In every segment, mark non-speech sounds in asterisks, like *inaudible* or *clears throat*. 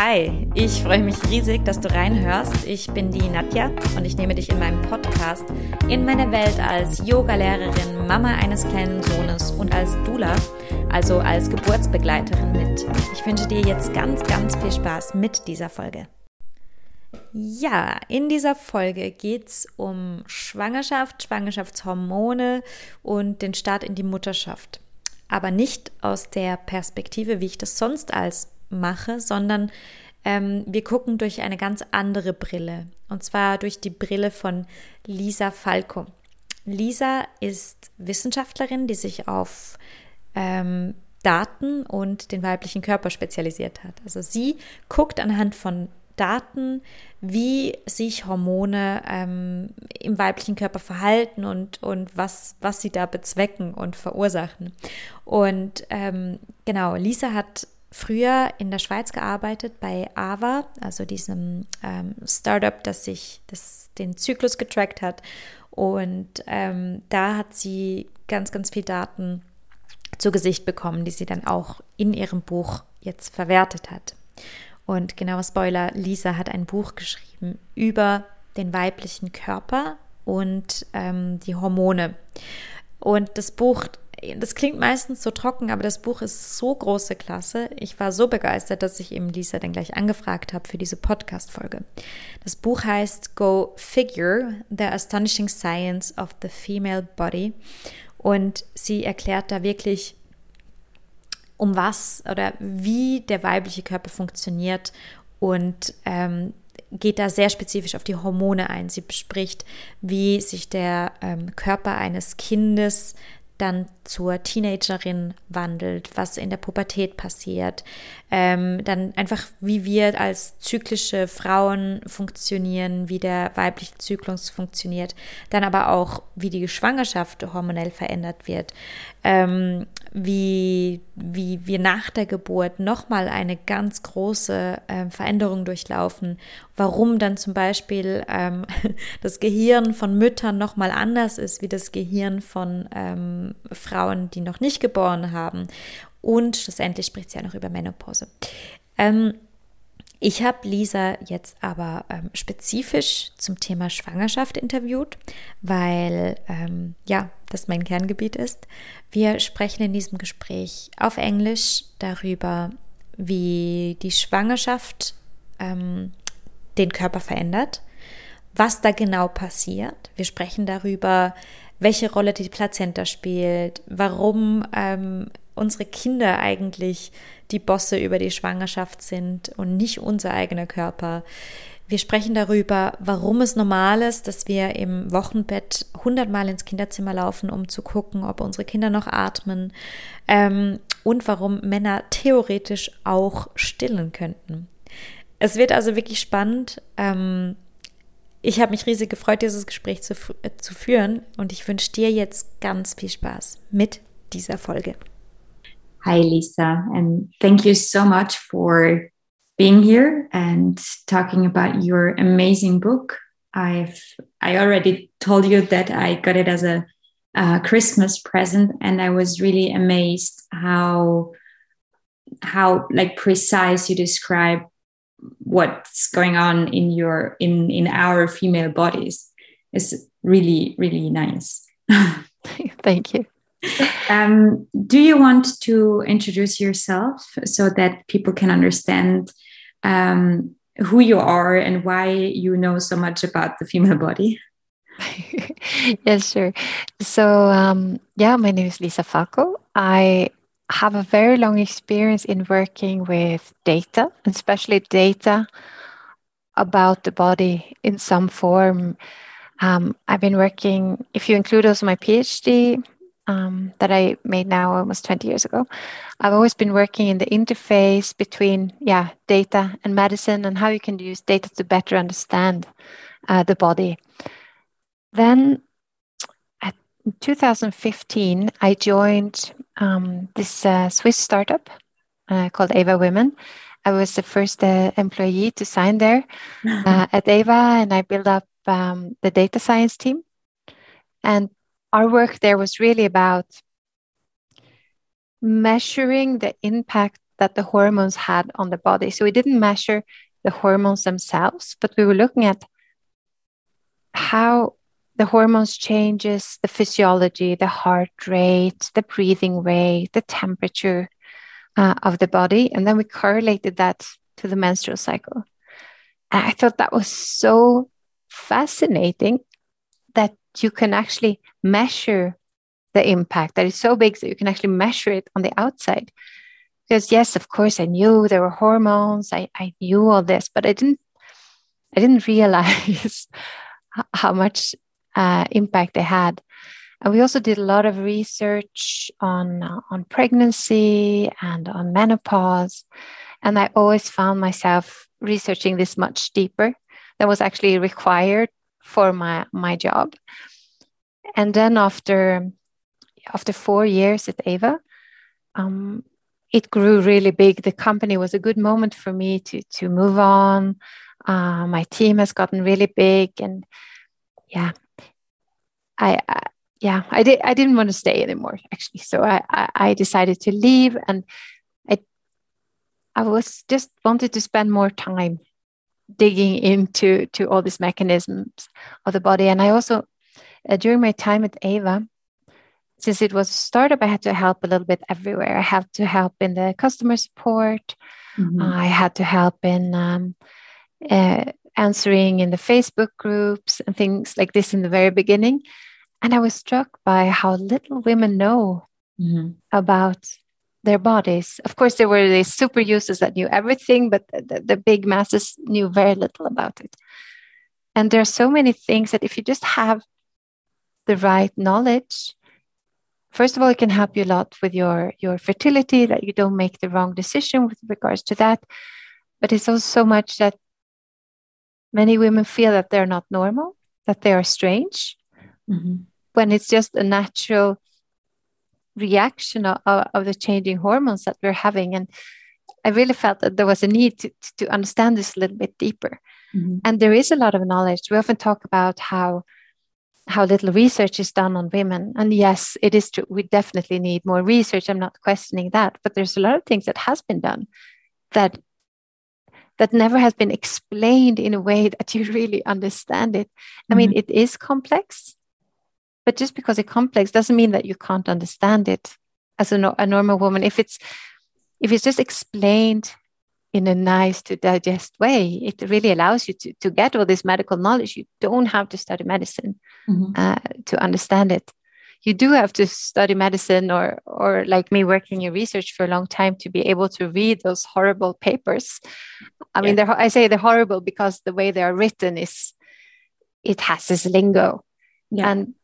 Hi, ich freue mich riesig, dass du reinhörst. Ich bin die Nadja und ich nehme dich in meinem Podcast in meine Welt als Yogalehrerin, Mama eines kleinen Sohnes und als Dula, also als Geburtsbegleiterin mit. Ich wünsche dir jetzt ganz, ganz viel Spaß mit dieser Folge. Ja, in dieser Folge geht es um Schwangerschaft, Schwangerschaftshormone und den Start in die Mutterschaft. Aber nicht aus der Perspektive, wie ich das sonst als mache, sondern ähm, wir gucken durch eine ganz andere Brille. Und zwar durch die Brille von Lisa Falco. Lisa ist Wissenschaftlerin, die sich auf ähm, Daten und den weiblichen Körper spezialisiert hat. Also sie guckt anhand von Daten, wie sich Hormone ähm, im weiblichen Körper verhalten und, und was, was sie da bezwecken und verursachen. Und ähm, genau, Lisa hat früher in der Schweiz gearbeitet bei AVA, also diesem ähm, Startup, das sich das, den Zyklus getrackt hat. Und ähm, da hat sie ganz, ganz viel Daten zu Gesicht bekommen, die sie dann auch in ihrem Buch jetzt verwertet hat. Und genauer Spoiler, Lisa hat ein Buch geschrieben über den weiblichen Körper und ähm, die Hormone. Und das Buch das klingt meistens so trocken, aber das Buch ist so große Klasse. Ich war so begeistert, dass ich eben Lisa dann gleich angefragt habe für diese Podcast-Folge. Das Buch heißt Go Figure, The Astonishing Science of the Female Body. Und sie erklärt da wirklich, um was oder wie der weibliche Körper funktioniert und ähm, geht da sehr spezifisch auf die Hormone ein. Sie bespricht, wie sich der ähm, Körper eines Kindes dann zur Teenagerin wandelt, was in der Pubertät passiert, ähm, dann einfach, wie wir als zyklische Frauen funktionieren, wie der weibliche Zyklus funktioniert, dann aber auch, wie die Schwangerschaft hormonell verändert wird, ähm, wie, wie wir nach der Geburt nochmal eine ganz große äh, Veränderung durchlaufen, warum dann zum Beispiel ähm, *laughs* das Gehirn von Müttern nochmal anders ist wie das Gehirn von ähm, Frauen, die noch nicht geboren haben. Und schlussendlich spricht sie ja noch über Menopause. Ähm, ich habe Lisa jetzt aber ähm, spezifisch zum Thema Schwangerschaft interviewt, weil ähm, ja, das mein Kerngebiet ist. Wir sprechen in diesem Gespräch auf Englisch darüber, wie die Schwangerschaft ähm, den Körper verändert, was da genau passiert. Wir sprechen darüber, welche Rolle die Plazenta spielt, warum ähm, unsere Kinder eigentlich die Bosse über die Schwangerschaft sind und nicht unser eigener Körper. Wir sprechen darüber, warum es normal ist, dass wir im Wochenbett hundertmal ins Kinderzimmer laufen, um zu gucken, ob unsere Kinder noch atmen ähm, und warum Männer theoretisch auch stillen könnten. Es wird also wirklich spannend. Ähm, ich habe mich riesig gefreut, dieses Gespräch zu, äh, zu führen und ich wünsche dir jetzt ganz viel Spaß mit dieser Folge. Hi, Lisa, and thank you so much for being here and talking about your amazing book. I've I already told you that I got it as a, Christmas present, and I was really amazed how how like precise you describe what's going on in your in in our female bodies. Is really really nice. *laughs* Thank you *laughs* um, do you want to introduce yourself so that people can understand um, who you are and why you know so much about the female body? *laughs* Yes sure. So um, yeah my name is lisa falco. I have a very long experience in working with data, especially data about the body in some form. Um, I've been working, if you include also my PhD um, that I made now almost 20 years ago, I've always been working in the interface between, yeah, data and medicine and how you can use data to better understand uh, the body. Then in 2015, I joined um, this uh, Swiss startup uh, called Ava Women. I was the first uh, employee to sign there *laughs* uh, at Ava, and I built up um, the data science team. And our work there was really about measuring the impact that the hormones had on the body. So we didn't measure the hormones themselves, but we were looking at how the hormones changes the physiology, the heart rate, the breathing rate, the temperature uh, of the body, and then we correlated that to the menstrual cycle. And I thought that was so fascinating that you can actually measure the impact that is so big that you can actually measure it on the outside. Because yes of course i knew there were hormones i, I knew all this but i didn't i didn't *laughs* realize how much uh, impact they had. And we also did a lot of research on uh, on pregnancy and on menopause. And i always found myself researching this much deeper than was actually required for my my job and then after after four years at ava um, it grew really big. The company was a good moment for me to to move on. Uh, my team has gotten really big, and yeah, I, I yeah I did I didn't want to stay anymore actually, so I, I I decided to leave, and I I was just wanted to spend more time digging into to all these mechanisms of the body, and I also uh, during my time at Ava since it was a startup, I had to help a little bit everywhere. I had to help in the customer support. Mm-hmm. I had to help in um, uh, answering in the Facebook groups and things like this in the very beginning. And I was struck by how little women know mm-hmm. about their bodies. Of course, there were these super users that knew everything, but the, the big masses knew very little about it. And there are so many things that if you just have the right knowledge, first of all, it can help you a lot with your, your fertility, that you don't make the wrong decision with regards to that. But it's also so much that many women feel that they're not normal, that they are strange, mm-hmm. when it's just a natural reaction of, of, the changing hormones that we're having. And I really felt that there was a need to, to understand this a little bit deeper. Mm-hmm. And there is a lot of knowledge. We often talk about how how little research is done on women. And yes, it is true. We definitely need more research. I'm not questioning that, but there's a lot of things that has been done that that never has been explained in a way *laughs* that you really understand it. I mean, mm-hmm. it is complex, but just because it's complex doesn't mean that you can't understand it as a, a normal woman. If it's if it's just explained in a nice to digest way, it really allows you to, to get all this medical knowledge. You don't have to study medicine mm-hmm. uh, to understand it. You do have to study medicine or, or like me working in research for a long time to be able to read those horrible papers. I yeah. mean, I say they're horrible because the way they are written is, it has this lingo. Yeah. And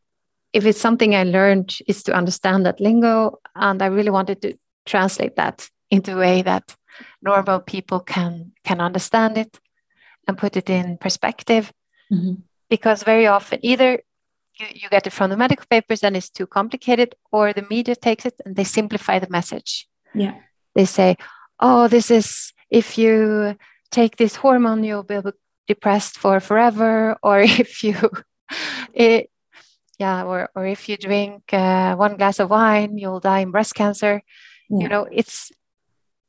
if it's something I learned is to understand that lingo. And I really wanted to translate that into a way that normal people can can understand it and put it in perspective mm-hmm. because very often either you, you get it from the medical papers and it's too complicated or the media takes it and they simplify the message yeah they say oh this is if you take this hormone you'll be depressed for forever *laughs* or if you *laughs* it, yeah or, or if you drink uh, one glass of wine you'll die in breast cancer yeah. you know it's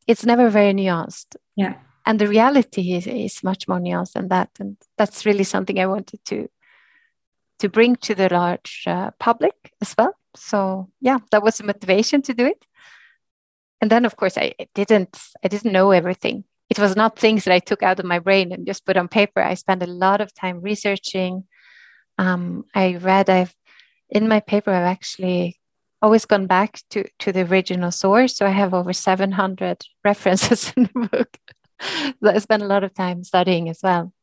it's never very nuanced. Yeah. And the reality is, is much more nuanced than that. And that's really something I wanted to to bring to the large uh, public as well. So yeah, that was the motivation to do it. And then of course I didn't I didn't know everything. It was not things that I took out of my brain and just put on paper. I spent a lot of time researching. Um, I read. I've in my paper. I've actually always gone back to, to the original source. So I have over 700 *laughs* references in the book *laughs* that I spent a lot of time studying as well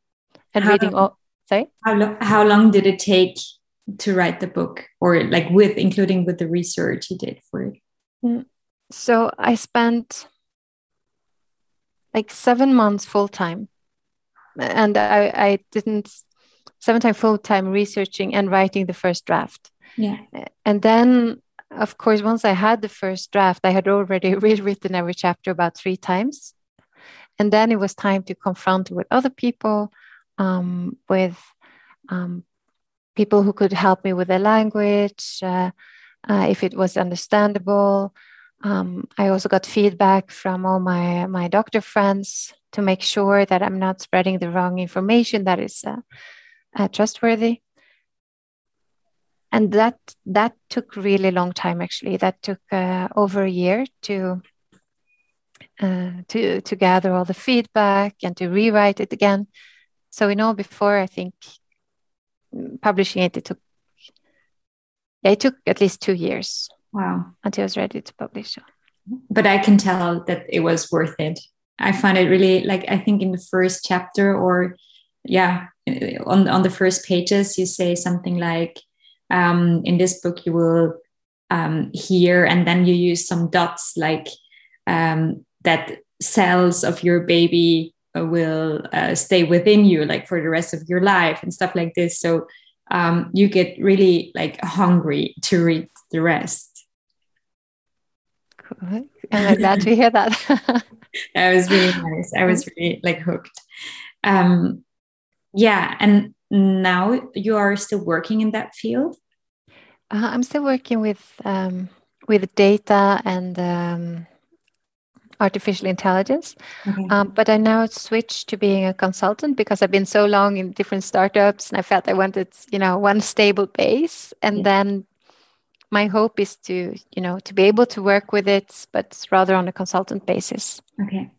and how reading all. Sorry? How, lo- how long did it take to write the book or like with, including with the research you did for it? Mm, so I spent like seven months full time. And I, I didn't seven time full time researching and writing the first draft. Yeah. And then of course, once I had the first draft, I had already *laughs* rewritten every chapter about three times. And then it was time to confront with other people, um, with um, people who could help me with the language, uh, uh, if it was understandable. Um, I also got feedback from all my my doctor friends to make sure that I'm not spreading the wrong information that is uh, uh, trustworthy. And that that took really long time. Actually, that took uh, over a year to uh, to to gather all the feedback and to rewrite it again. So we know before I think publishing it, it took yeah, it took at least two years. Wow. Until I was ready to publish. But I can tell that it was worth it. I find it really like I think in the first chapter or yeah, on on the first pages you say something like um, in this book you will um, hear and then you use some dots like um, that cells of your baby will uh, stay within you like for the rest of your life and stuff like this. So um, you get really like hungry to read the rest. Cool. i'm glad to hear that. *laughs* That was really nice. I was really like hooked. Um, yeah and now you are still working in that field uh, i'm still working with um, with data and um, artificial intelligence. Okay. Um, but I now switched to being a consultant because I've been so long in different startups and I felt I wanted, you know, one *laughs* stable base. And yeah. then my hope is to, you know, to be able to work with it, but rather on a consultant basis. Okay.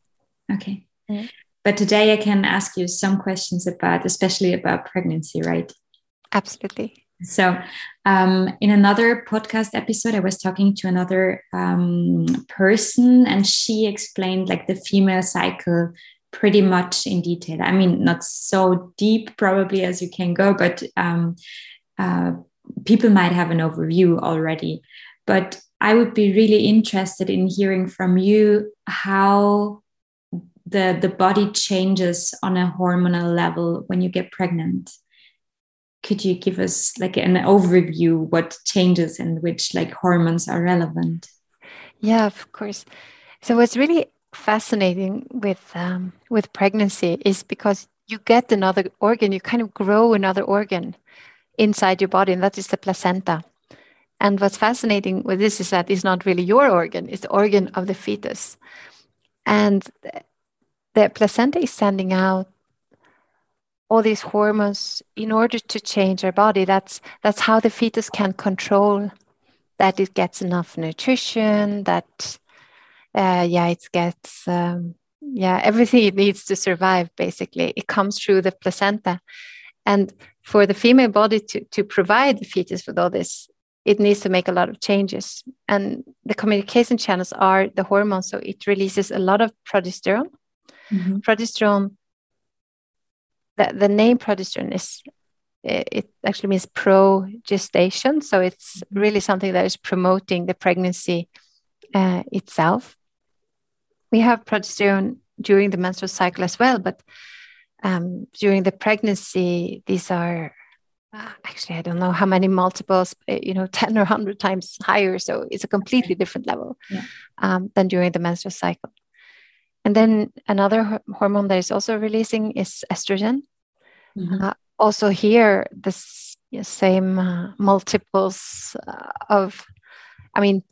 Okay. Yeah. But today I can ask you some questions about, especially about pregnancy, right? Absolutely. So, um, in another podcast episode, I was talking to another um, person, and she explained like the female cycle pretty much in detail. I mean, not so deep probably as you can go, but um, uh, people might have an overview already. But I would be really interested in hearing from you how the the body changes on a hormonal level when you get pregnant could you give us like an overview what changes and which like hormones are relevant? Yeah of course. So what's really fascinating with um, with pregnancy is because you get another organ you kind of grow another organ inside your body and that is the placenta. And what's fascinating with this is that it's not really your organ it's the organ of the fetus. And the placenta is sending out all these hormones in order to change our body. That's that's how the fetus can control that it gets enough nutrition that uh, yeah it gets um, yeah everything it needs to survive basically. It comes through the placenta. And for the female body to, to provide the fetus with all this it needs to make a lot of changes. And the communication channels are the hormones so it releases a lot of progesterone. Mm-hmm. progesterone the, the name progesterone is it actually means pro gestation so it's mm-hmm. really something that is promoting the pregnancy uh, itself. We have progesterone during the menstrual cycle as well but um, during the pregnancy these are uh, actually i don't know how many multiples uh, you know *laughs* 10 or 100 times higher. So it's a completely different level yeah. um, than during the menstrual cycle and then another hormone that is also releasing is estrogen. Mm-hmm. Uh, also, here, the same uh, multiples uh, of, I mean,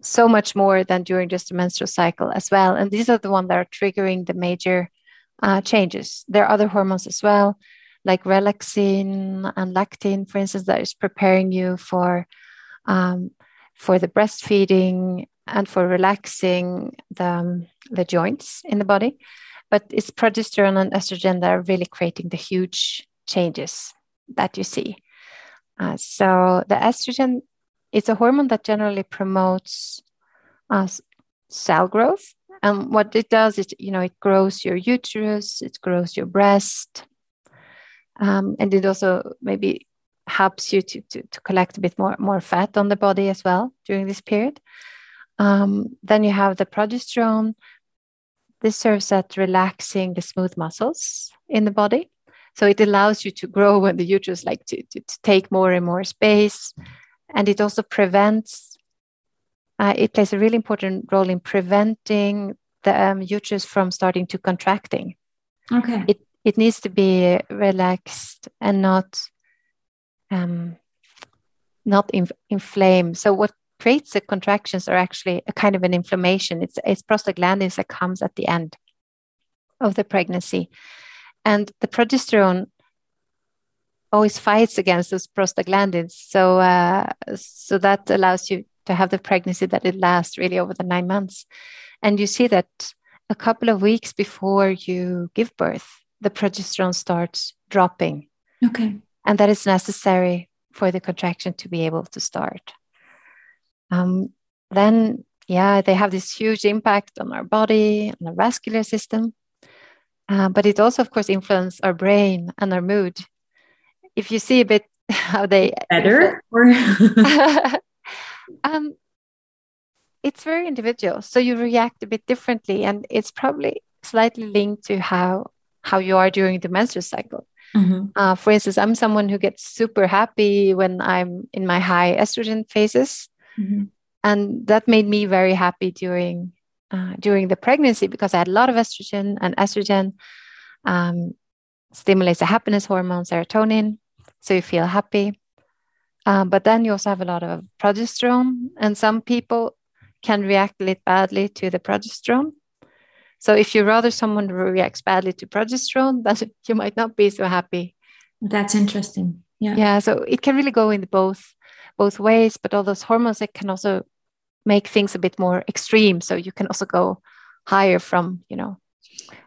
so much more than during just the menstrual cycle as well. And these are the ones that are triggering the major uh, changes. There are other hormones as well, like relaxin and lactin, for instance, that is preparing you for um, for the breastfeeding and for relaxing the, um, the joints in the body. But it's progesterone and estrogen that are really creating the huge changes that you see. Uh, so the estrogen is a hormone that generally promotes uh, cell growth. And what it does is, you know, it grows your uterus, it grows your breast, um, and it also maybe helps you to, to, to collect a bit more, more fat on the body as well during this period. Um, then you have the progesterone. This serves at relaxing the smooth muscles in the body. So it allows you to grow when the uterus like to, to, to take more and more space. And it also prevents, uh, it plays a really important role in preventing the um, uterus from starting to contracting. Okay. It, it needs to be relaxed and not um, not inf- inflame. So what creates the contractions are actually a kind of an inflammation. It's, it's prostaglandins that comes at the end of the pregnancy. And the progesterone always fights against those prostaglandins. So, uh, so that allows you to have the pregnancy that it lasts really over the nine months. And you see that a couple of weeks before you give birth, the progesterone starts dropping. Okay. And that is necessary for the contraction to be able to start. Um, then, yeah, they have this huge impact on our body, on our vascular system. Uh, but it also, of course, influences our brain and our mood. If you see a bit *laughs* how they better or *laughs* um, it's very individual, so you react a bit differently, and it's probably slightly linked to how how you are during the menstrual cycle. Mm-hmm. Uh, for instance, I'm someone who gets super happy when I'm in my high estrogen phases, mm-hmm. and that made me very happy during uh, during the pregnancy because I had a lot of estrogen, and estrogen um, stimulates the happiness hormone serotonin, so you feel happy. Uh, but then you also have a lot of progesterone, and some people can react a little badly to the progesterone. So if you're rather someone who reacts badly to progesterone, *laughs* then you might not be so happy. That's interesting. Yeah. Yeah. So it can really go in both both ways, but all those hormones it can also make things a bit more extreme. So you can also go higher from, you know,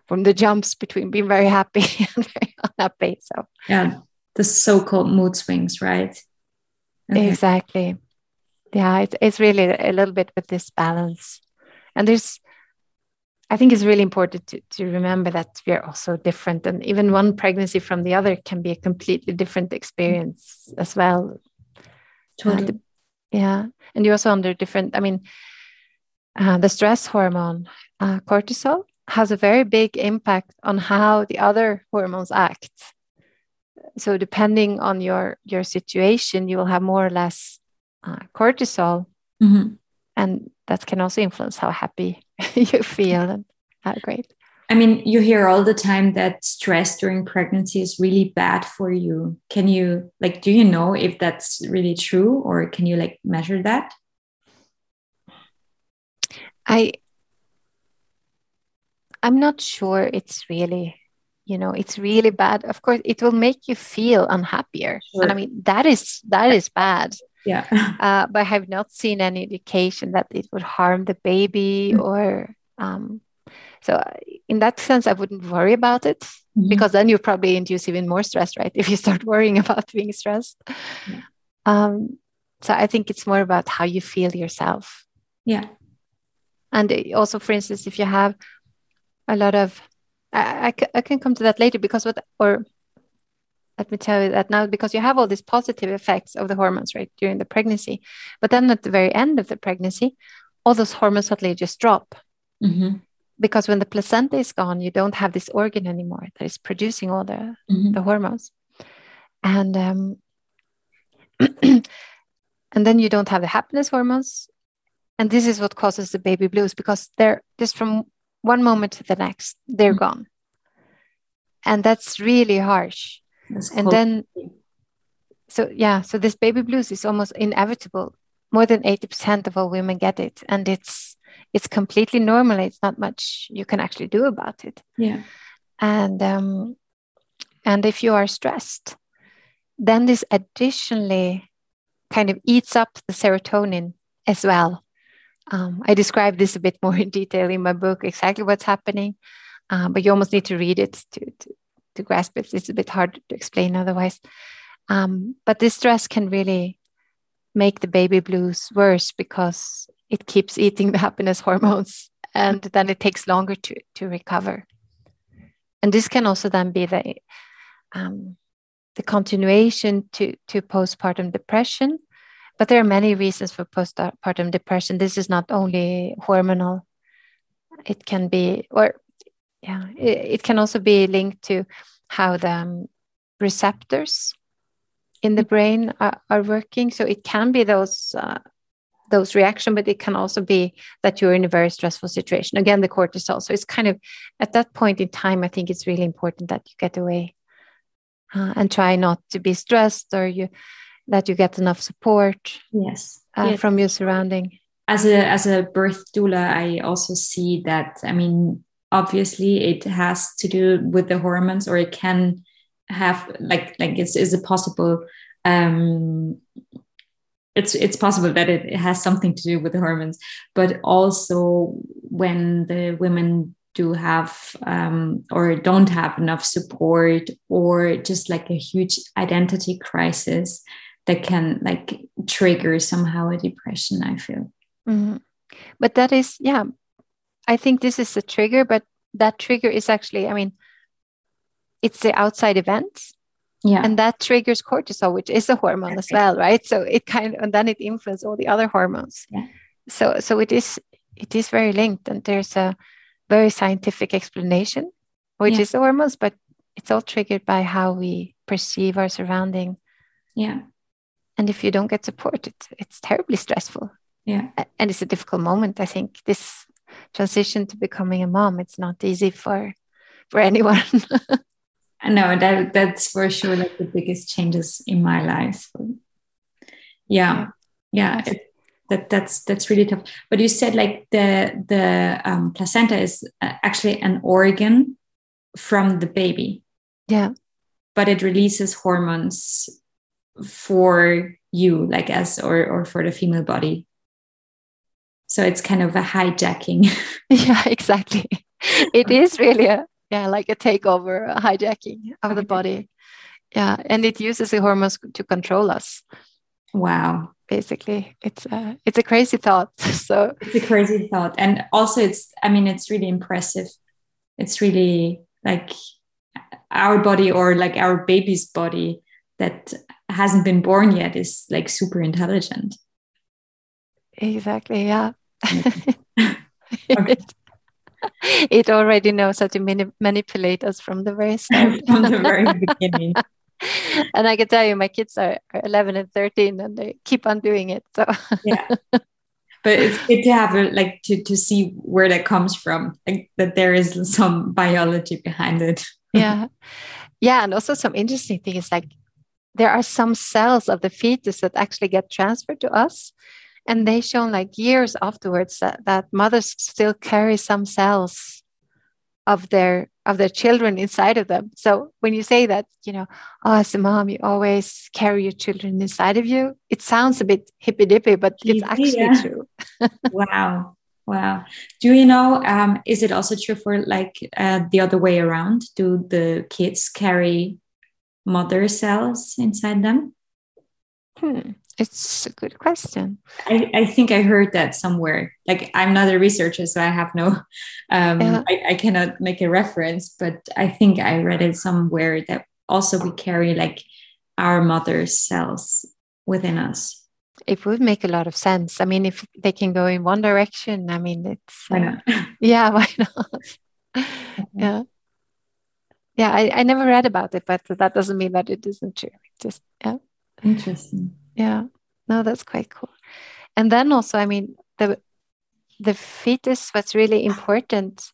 from the jumps between being very happy *laughs* and very unhappy. So yeah, the so-called mood swings, right? Okay. Exactly. Yeah, it's it's really a little bit with this balance. And there's I think it's really important to, to remember that we are also different. And even one pregnancy from the other can be a completely different experience as well. Totally. Uh, yeah. And you're also under different, I mean, uh, the stress hormone, uh, cortisol, has a very big impact on how the other hormones act. So depending on your your situation, you will have more or less uh, cortisol, mm-hmm. and that can also influence how happy *laughs* you feel and how great. I mean, you hear all the time that stress during pregnancy is really bad for you. Can you like do you know if that's really true or can you like measure that? I I'm not sure it's really, you know, it's really bad. Of course, it will make you feel unhappier. Sure. And I mean, that is that is bad. Yeah. *laughs* Uh, but I have not seen any indication that it would harm the baby mm-hmm. or um, so in that sense, I wouldn't worry about it mm-hmm. because then you probably induce even more stress, right? *laughs* If you start worrying about being stressed. Yeah. Um, so I think it's more about how you feel yourself. Yeah. And also, for instance, if you have a lot of I, I, I can come to that later because what or let me tell you that now because you have all these positive effects of the hormones right during the pregnancy but then at the very end of the pregnancy all those hormones suddenly just drop mm-hmm. Because when the placenta is gone you don't have this organ anymore that is producing all the, mm-hmm. the hormones and um, *clears throat* and then you don't have the happiness hormones and this is what causes the baby blues because they're just from one moment to the next they're mm-hmm. gone and that's really harsh that's and cool. then so yeah so this baby blues is almost inevitable more than 80% of all women get it and it's it's completely normal it's not much you can actually do about it yeah and um and if you are stressed then this additionally kind of eats up the serotonin as well um, I describe this a bit more in detail in my book, exactly what's happening, uh, but you almost need to read it to, to, to, grasp it. It's a bit hard to explain otherwise. Um, but this stress can really make the baby blues worse because it keeps eating the happiness hormones and then it takes longer to, to recover. And this can also then be the, um, the continuation to, to postpartum depression but there are many reasons for postpartum depression. This is not only hormonal. It can be, or yeah, it, it can also be linked to how the um, receptors in the brain are, are, working. So it can be those uh, those reaction, but it can also be that you're in a very stressful situation. Again, the cortisol. So it's kind of at that point in time, I think it's really important that you get away uh, and try not to be stressed or you that you get enough support yes, uh, yes. from your surrounding as a as a birth doula i also see that i mean obviously it has to do with the hormones or it can have like like is, is it possible um it's it's possible that it, it has something to do with the hormones but also when the women do have um, or don't have enough support or just like a huge identity crisis that can like trigger somehow a depression i feel mm-hmm. but that is yeah i think this is a trigger but that trigger is actually i mean it's the outside events yeah. And that triggers cortisol which is a hormone as well right? So it kind of and then it influences all the other hormones. Yeah. So so it is it is very linked and there's a very scientific explanation which yeah. is the hormones but it's all triggered by how we perceive our surrounding. Yeah. And if you don't get support it's it's terribly stressful. Yeah. And it's a difficult moment i think. This transition to becoming a mom it's not easy for for anyone *laughs* no that that's for sure like the biggest changes in my life. Yeah yeah it, that that's that's really tough. But you said like the the um, placenta is uh, actually an organ from the baby. Yeah. But it releases hormones for you like as or or for the female body. So it's kind of a hijacking. *laughs* Yeah exactly. It is really a yeah like a takeover a hijacking of the body. Yeah and it uses the hormones to control us. Wow. Basically it's a it's a crazy thought *laughs* so. It's a crazy thought and also it's i mean it's really impressive. It's really like our body or like our baby's body that hasn't been born yet is like super intelligent. Exactly yeah. It, *laughs* *laughs* it, already knows how to mani- manipulate us from the very start *laughs* from the very beginning *laughs* and I can tell you, my kids are, are 11 and 13 and they keep on doing it. So, yeah. But it's good to have a, like to, to see where that comes from, like that there is some biology behind it. yeah. Yeah. And also, some interesting thing is like there are some cells of the fetus that actually get transferred to us. And they shown like years afterwards that, that mothers still carry some cells of their of their children inside of them. So when you say that, you know, oh, as a mom, you always carry your children inside of you, it sounds a bit hippy dippy, but it's actually yeah. true. *laughs* wow. Wow. Do you know, um, is it also true for like uh, the other way around? Do the kids carry mother cells inside them? Hmm. It's a good question. I, I think I heard that somewhere. Like I'm not a researcher, so I have no, um, yeah. I, I cannot make a reference, but I think I read it somewhere that also we carry like our mother's cells within us. It would make a lot of sense. I mean, if they can go in one direction, I mean, it's why not? *laughs* yeah, why not? *laughs* Yeah, yeah. I, I never read about it, but that doesn't mean that it isn't true. Just yeah, interesting yeah. No that's quite cool. And then also i mean the the fetus what's really important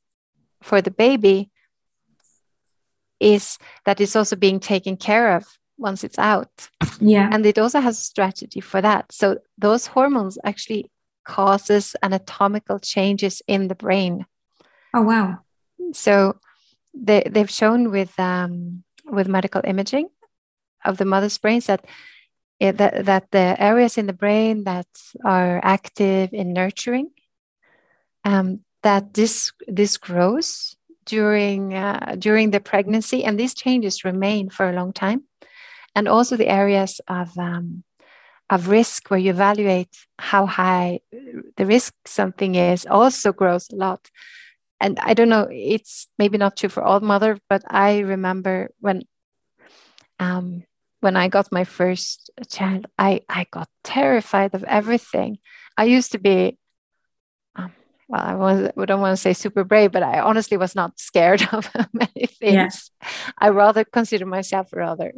for the baby is that it's also being taken care of once it's out. Yeah. And it also has a strategy for that. So those hormones actually causes anatomical changes in the brain. Oh wow. So they, they've shown with um, with medical imaging of the mother's brains that that, that the areas in the brain that are active in nurturing, um, that this this grows during uh, during the pregnancy, and these changes remain for a long time, and also the areas of um, of risk where you evaluate how high the risk something is also grows a lot. And I don't know, it's maybe not true for all mothers, but I remember when um, when I got my first child, I, I got terrified of everything. I used to be, um, well, I was, I don't want to say super brave, but I honestly was not scared *laughs* of many things. I rather consider myself rather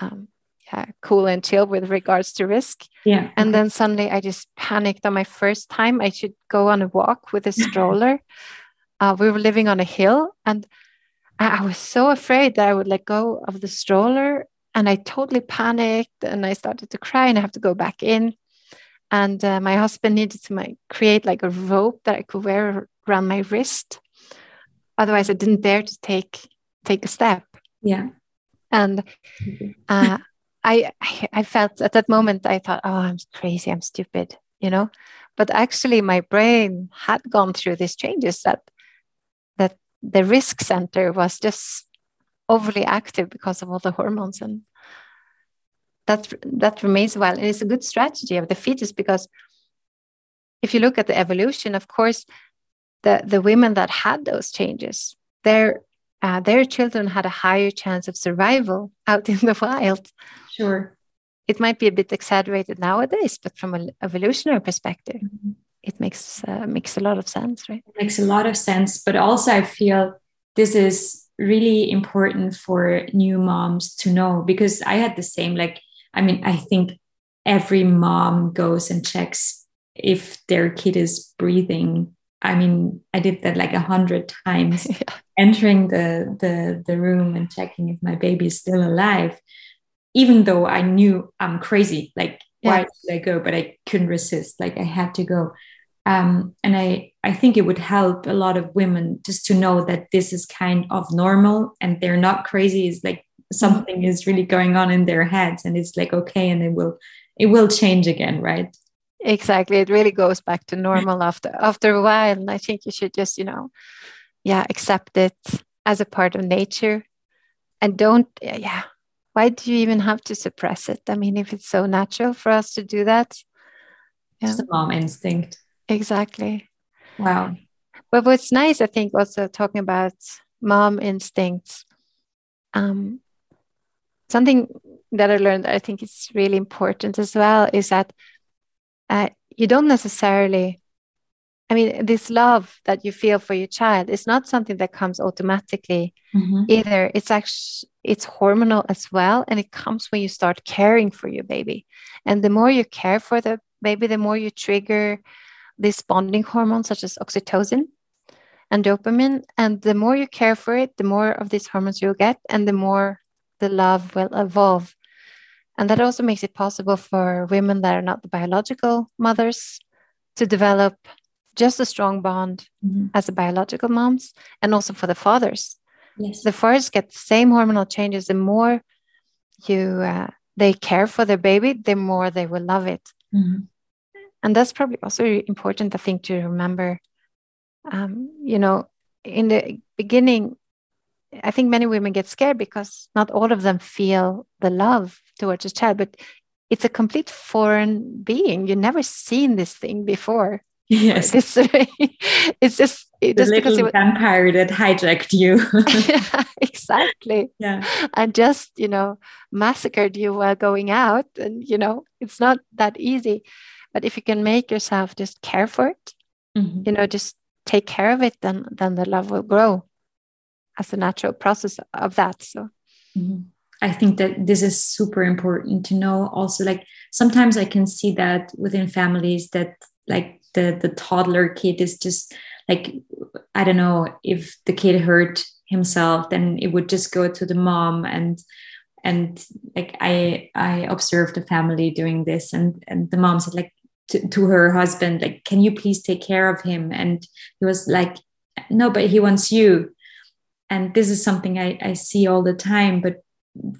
um, yeah, cool and chill with regards to risk. Yeah. And then suddenly I just panicked on my first time. I should go on a walk with a *laughs* stroller. uh, we were living on a hill and I was so afraid that I would let go of the stroller and I totally panicked and I started to cry and I have to go back in. And uh, my husband needed to my, create like a rope that I could wear around my wrist. Otherwise, I didn't dare to take take a step. Yeah. And uh, I I felt at that moment I thought, oh, I'm crazy, I'm stupid, you know. But actually, my brain had gone through these changes that that the risk center was just overly active because of all the hormones and that that remains a while and it's a good strategy of the fetus because if you look at the evolution of course the the women that had those changes their uh, their children had a higher chance of survival *laughs* out in the wild sure it might be a bit exaggerated nowadays but from an evolutionary perspective mm-hmm. it makes uh, makes a lot of sense right it makes a lot of sense but also i feel this is really important for new moms to know because I had the same. Like, I mean, I think every mom goes and checks if their kid is breathing. I mean, I did that like a hundred times, *laughs* yeah. entering the, the the room and checking if my baby is still alive, even though I knew I'm crazy. Like, yeah. why did I go? But I couldn't resist. Like, I had to go. Um, and I, I think it would help a lot of women just to know that this is kind of normal and they're not crazy. It's like something is really going on in their heads and it's like okay and it will it will change again right exactly it really goes back to normal after after a while and i think you should just you know yeah accept it as a part of nature and don't yeah why do you even have to suppress it i mean if it's so natural for us to do that yeah. it's a mom instinct Exactly. Wow. But what's nice, I think, also talking about mom instincts, um, something that I learned that I think is really important as well is that uh, you don't necessarily, I mean, this love that you feel for your child is not something that comes automatically mm-hmm. either. It's actually it's hormonal as well, and it comes when you start caring for your baby. And the more you care for the baby, the more you trigger these bonding hormones such as oxytocin and dopamine. And the more you care for it, the more of these hormones you'll get, and the more the love will evolve. And that also makes it possible for women that are not the biological mothers to develop just a strong bond mm-hmm. as the biological moms, and also for the fathers. Yes. The fathers get the same hormonal changes. The more you uh, they care for their baby, the more they will love it. Mm-hmm and that's probably also important i think to remember um, you know in the beginning i think many women get scared because not all of them feel the love towards a child but it's a complete foreign being. You've never seen this thing before. Yes. *laughs* This, it's just it the just little because it was, vampire that hijacked you. *laughs* Yeah, exactly. Yeah. And just you know massacred you while going out and you know it's not that easy. But if you can make yourself just care for it, mm-hmm. you know, just take care of it, then then the love will grow as a natural process of that. So mm-hmm. I think that this is super important to know. Also, like sometimes I can see that within families that like the the toddler kid is just like I don't know if the kid hurt himself, then it would just go to the mom and and like I I observed a family doing this and and the mom said like to, to her husband like can you please take care of him and he was like no but he wants you and this is something I, I see all the time but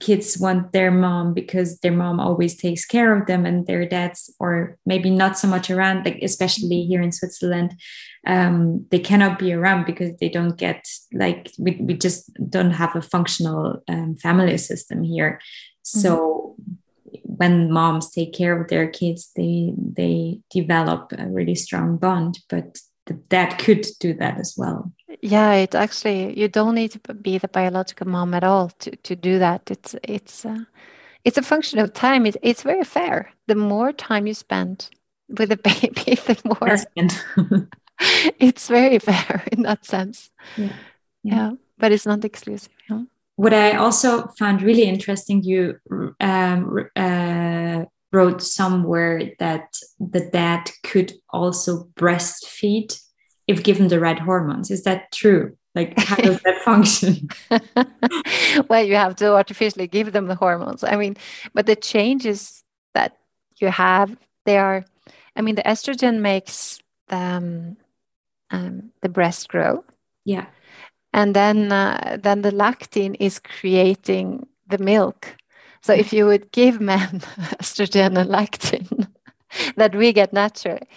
kids want their mom because their mom always takes care of them and their dads or maybe not so much around like especially here in switzerland um, they cannot be around because they don't get like we, we just don't have a functional um, family system here. So mm-hmm when moms take care of their kids they they develop a really strong bond but the dad could do that as well yeah it actually you don't need to be the biological mom at all to, to do that. It's it's uh, it's a function of time. It, it's very fair. The more time you spend with a *laughs* baby the more *laughs* it's very fair *laughs* in that sense. Yeah, yeah. yeah but it's not exclusive yeah what I also found really interesting, you um, uh, wrote somewhere that the dad could also breastfeed if given the right hormones. Is that true? Like, how does that function? *laughs* well, you have to artificially give them the hormones. I mean, but the changes that you have, they are, I mean, the estrogen makes the, um, um, the breast grow. Yeah. And then, uh, then the lactin is creating the milk. So if you would give men *laughs* estrogen and lactin *laughs* that we get naturally,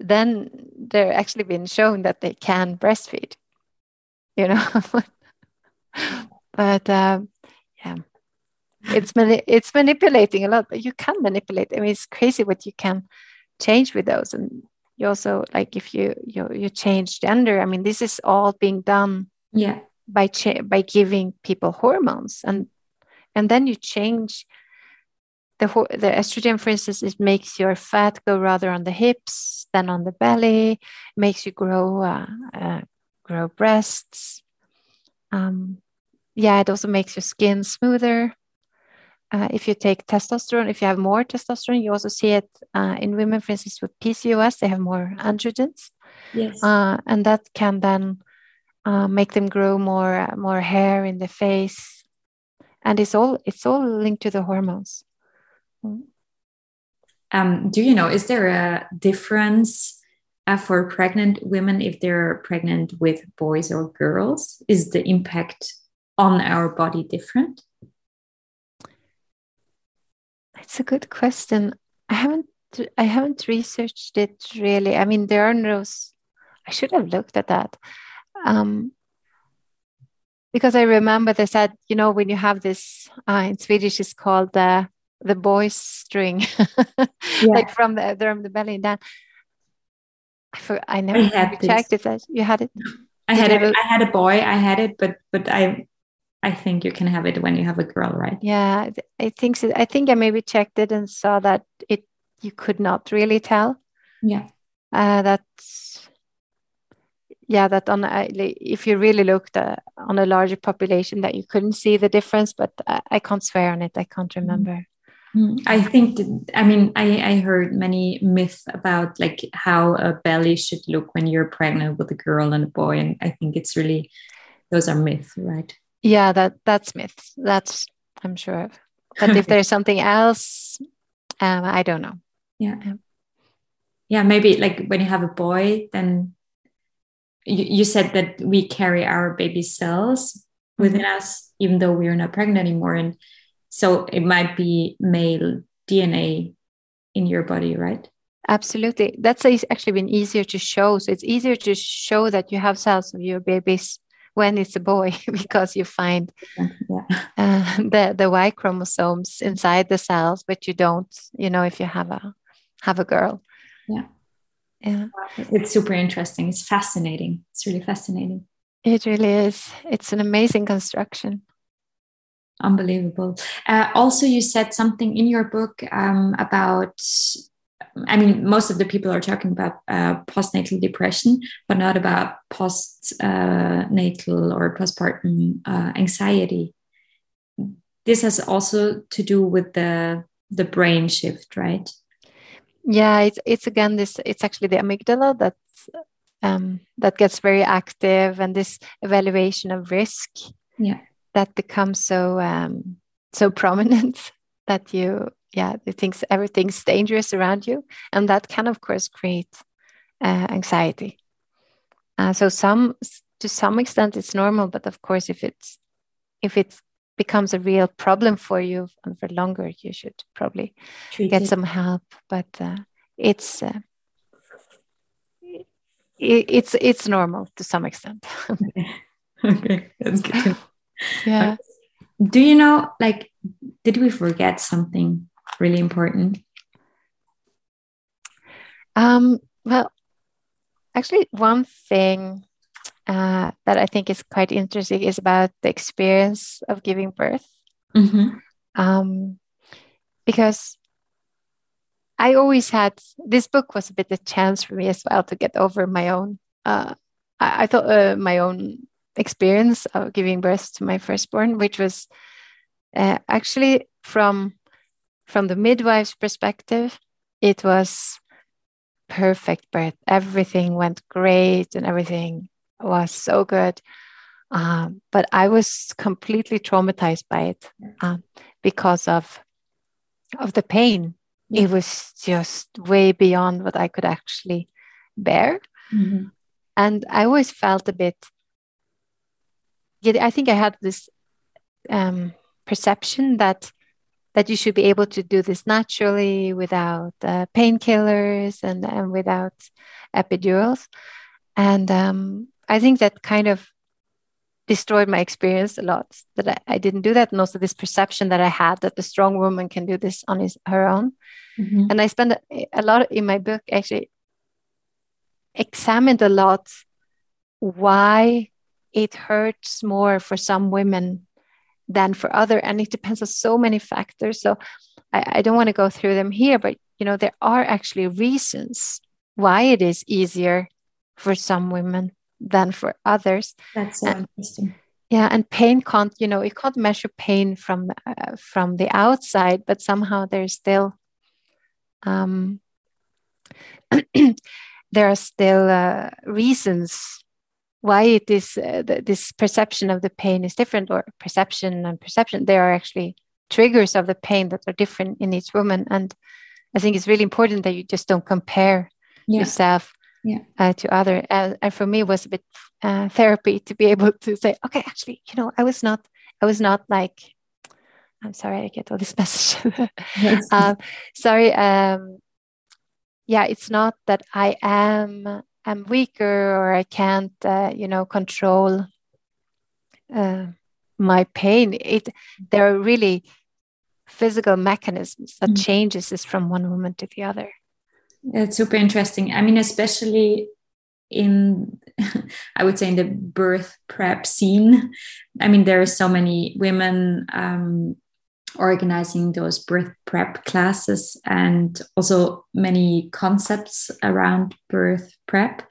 then they're actually been shown that they can breastfeed you know? *laughs* But um, yeah. It's mani- it's manipulating a lot but you can manipulate. I mean it's crazy what you can change with those. And you also like if you you you change gender i mean this is all being done yeah. by cha- by giving people hormones. And and then you change the the estrogen for instance it makes your fat go rather on the hips than on the belly makes you grow uh, uh, grow breasts. Um, yeah, it also makes your skin smoother. Uh, if you take testosterone, if you have more testosterone, you also see it uh, in women, for instance, with PCOS, they have more androgens. Yes. Uh, and that can then uh, make them grow more more hair in the face. And it's all it's all linked to the hormones. Um, do you know, is there a difference uh, for pregnant women if they're pregnant with boys or girls? Is the impact on our body different? That's a good question. I haven't I haven't researched it really. I mean, there are no. I should have looked at that. Um, because I remember they said, you know, when you have this uh, in Swedish, it's called the the boys string, *laughs* yeah. like from the from the belly down. I, for, I never I checked if that you had it. I had it. I had a boy. I had it, but but I I think you can have it when you have a girl, right? Yeah, I think so. I think I maybe checked it and saw that it you could not really tell. Yeah. Uh, that's yeah. That on uh, if you really looked uh, on a larger population, that you couldn't see the difference. But I, I can't swear on it. I can't mm-hmm. remember. I think, I mean, I, I heard many myths about like how a belly should look when you're pregnant with a girl and a boy. And I think it's really, those are myths, right? Yeah, that that's myths. That's, I'm sure of. But if *laughs* there's something else, um, I don't know. Yeah. Yeah, maybe like when you have a boy, then you, you said that we carry our baby cells within mm-hmm. us, even though we're not pregnant anymore. And so it might be male DNA in your body, right? Absolutely. That's actually been easier to show. So it's easier to show that you have cells of your babies when it's a boy *laughs* because you find yeah. uh, *laughs* the the Y chromosomes inside the cells, but you don't, you know, if you have a have a girl. Yeah. Yeah. It's super interesting. It's fascinating. It's really fascinating. It really is. It's an amazing construction unbelievable. Uh, also, you said something in your book um, about. I mean, most of the people are talking about uh, postnatal depression, but not about postnatal uh, or postpartum uh, anxiety. This has also to do with the the brain shift, right? Yeah, it's it's again this. It's actually the amygdala that's um, that gets very active, and this evaluation of risk. Yeah that becomes so um, so prominent *laughs* that you yeah you think everything's dangerous around you. And that can of course create uh, anxiety. Uh, so some to some extent it's normal. But of course if it's if it becomes a real problem for you and for longer you should probably get some help. But uh, it's uh, it, it's it's normal to some extent. *laughs* Okay. *laughs* okay. That's good yeah. Do you know like did we forget something really important? Um well actually one thing uh, that i think is quite interesting is about the experience of giving birth. Mm-hmm. um, because i always had this book was a bit a chance for me as well to get over my own uh, I, I, thought uh, my own experience of giving birth to my firstborn, which was uh, actually from from the midwife's perspective, it was perfect birth. Everything went great and everything was so good. Um, but I was completely traumatized by it um, because of of the pain. Yeah. It was just way beyond what I could actually bear, mm-hmm. and I always felt a bit. Yeah, I think I had this um, perception that that you should be able to do this naturally without uh, painkillers and, and without epidurals. And um, I think that kind of destroyed my experience a lot that I, I, didn't do that. And also this perception that I had that the strong woman can do this on his, her own. Mm-hmm. And I spent a, a lot in my book actually examined a lot why it hurts more for some women than for other and it depends on so many factors. So I, I don't want to go through them here but you know there are actually reasons why it is easier for some women than for others. That's so and, interesting. yeah and pain can't you know you can't measure pain from uh, from the outside but somehow there's still um *clears throat* there are still uh, reasons why it is uh, this perception of the pain is different or perception and perception they are actually triggers of the pain that are different in each woman and i think it's really important that you just don't compare yeah. yourself yeah. uh, to other and, and, for me it was a bit uh, therapy to be *laughs* able to say okay actually you know i was not i was not like i'm sorry i get all this *laughs* message um, sorry um, yeah it's not that i am I'm weaker or I can't, uh, you know, control uh, my pain. It there are really physical mechanisms that mm. changes this from one woman to the other. It's super interesting. I mean, especially in *laughs* I would say in the birth prep scene. I mean, there are so many women um, organizing those birth prep classes and also many concepts around birth prep.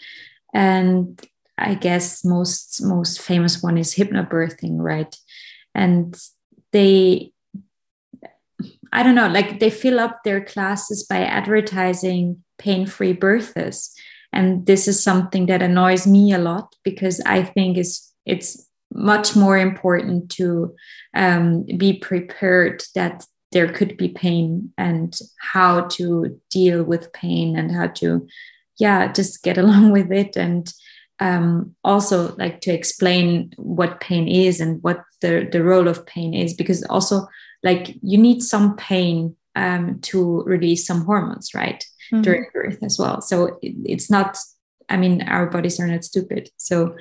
And i guess most most famous one is hypnobirthing right? And they i don't know like they fill up their classes by advertising pain-free births. And this is something that annoys me a lot because i think is it's much more important to um, be prepared that there could be pain and how to deal with pain and how to yeah just get *laughs* along with it and um, also like to explain what pain is and what the, the role of pain is because also like you need some pain um, to release some hormones right mm-hmm. during birth as well so it, it's not i mean our bodies are not stupid so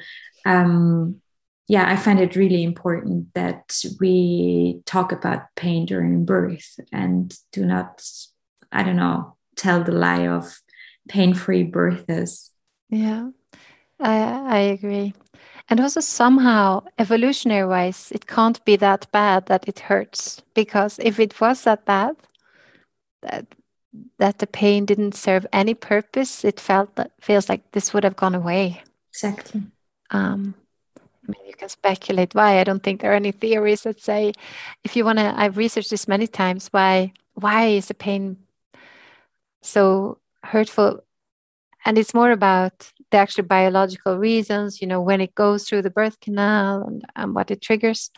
um, yeah, I find it really important that we talk about pain during birth and do not, I don't know, tell the lie of pain free births. Yeah, I, I agree. And also, somehow, evolutionary wise, it can't be that bad that it hurts. Because if it was that bad, that, that the pain didn't serve any purpose, it felt that feels like this would have gone away. Exactly. Um, Mean, you can speculate why. I don't think there are any theories that say, if you want to, I've researched this many times. Why? Why is the pain so hurtful? And it's more about the actual biological reasons. You know, when it goes through the birth canal and, and what it triggers.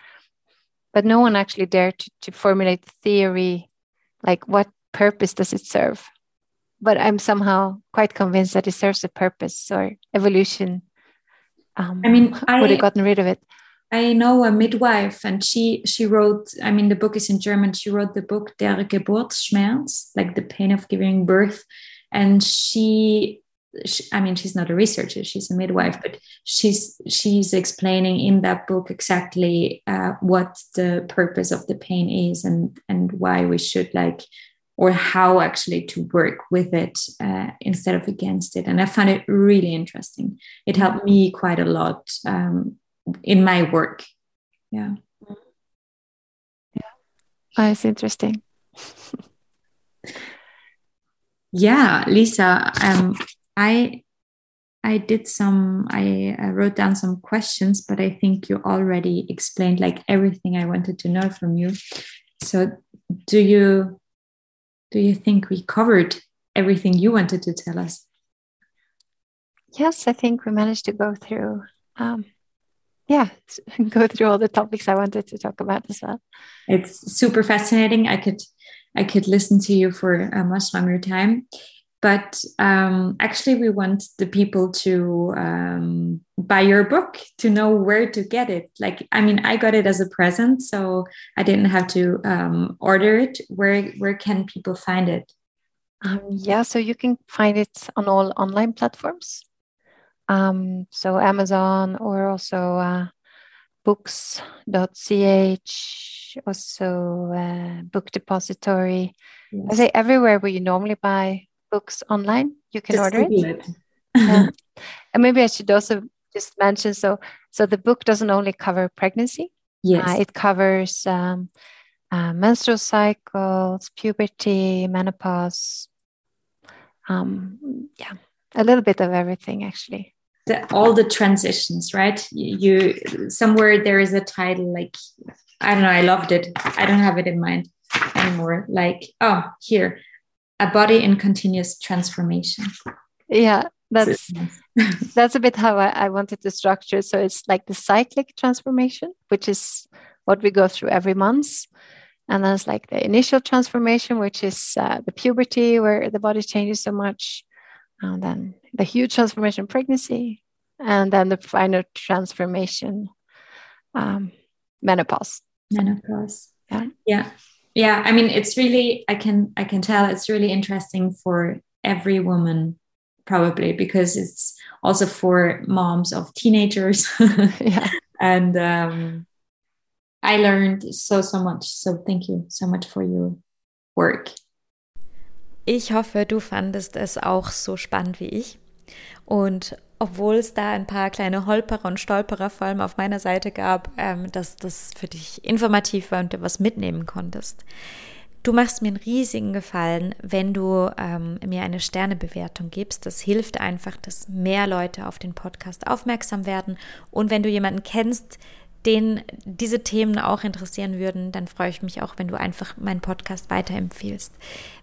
But no one actually dared to, to formulate the theory, like what purpose does it serve? But I'm somehow quite convinced that it serves a purpose or evolution um, I mean, I *laughs* would have gotten rid of it. I know a midwife, and she she wrote. I mean, the book is in German. She wrote the book Der Geburtsschmerz, like the pain of giving birth, and she, she. I mean, she's not a researcher; she's a midwife, but she's she's explaining in that book exactly uh, what the purpose of the pain is, and and why we should like or how actually to work with it uh, instead of against it. And I found it really interesting. It helped me quite a lot um, in my work. Yeah. Yeah. Oh, it's interesting. *laughs* yeah, Lisa, um, I I did some, I, I, wrote down some questions, but I think you already explained like everything I wanted to know from you. So, do you do you think we covered everything you wanted to tell us? Yes, I think we managed to go through um, yeah, *laughs* go through all the topics I wanted to talk about as well. It's super fascinating. I could I could listen to you for a much longer time. But um, actually, we want the people to um, buy your book to know where to get it. Like, I mean, I got it as a present, so I didn't have to um, order it. Where where can people find it? Um, yeah, so you can find it on all online platforms. Um, so Amazon or also uh, books.ch, also uh, Book Depository. Yes. I say everywhere where you normally buy books online, you can just order it. it. yeah. *laughs* And maybe I should also just mention so so the book doesn't only cover pregnancy. Yes, uh, it covers um, uh, menstrual cycles, puberty, menopause. Um, yeah, a little bit of everything actually. The, all the transitions, right? You, you somewhere there is a title like I don't know. I loved it. I don't have it in mind anymore. Like oh, here a body in continuous transformation. Yeah, that's *laughs* that's a bit how I, I wanted to structure. So it's like the cyclic transformation, which is what we go through every month. And then it's like the initial transformation, which is uh, the puberty, where the body changes so much. And then the huge transformation, pregnancy. And then the final transformation, um, menopause. Menopause. Yeah. Yeah yeah i mean it's really i can i can tell it's really interesting for every woman probably because it's also for moms of teenagers. *laughs* Yeah. and um, i learned so so much. So thank you so much for your work. Ich hoffe du fandest es auch so spannend wie ich. Und obwohl es da ein paar kleine Holperer und Stolperer vor allem auf meiner Seite gab, ähm, dass das für dich informativ war und du was mitnehmen konntest. Du machst mir einen riesigen Gefallen, wenn du ähm, mir eine Sternebewertung gibst. Das hilft einfach, dass mehr Leute auf den Podcast aufmerksam werden. Und wenn du jemanden kennst, den diese Themen auch interessieren würden, dann freue ich mich auch, wenn du einfach meinen Podcast weiterempfiehlst.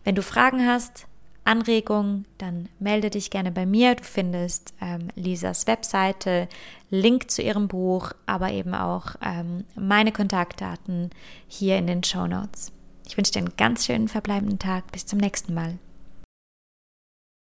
Wenn du Fragen hast, Anregungen, dann melde dich gerne bei mir. Du findest ähm, Lisas Webseite, Link zu ihrem Buch, aber eben auch ähm, meine Kontaktdaten hier in den Show Notes. Ich wünsche dir einen ganz schönen verbleibenden Tag. Bis zum nächsten Mal.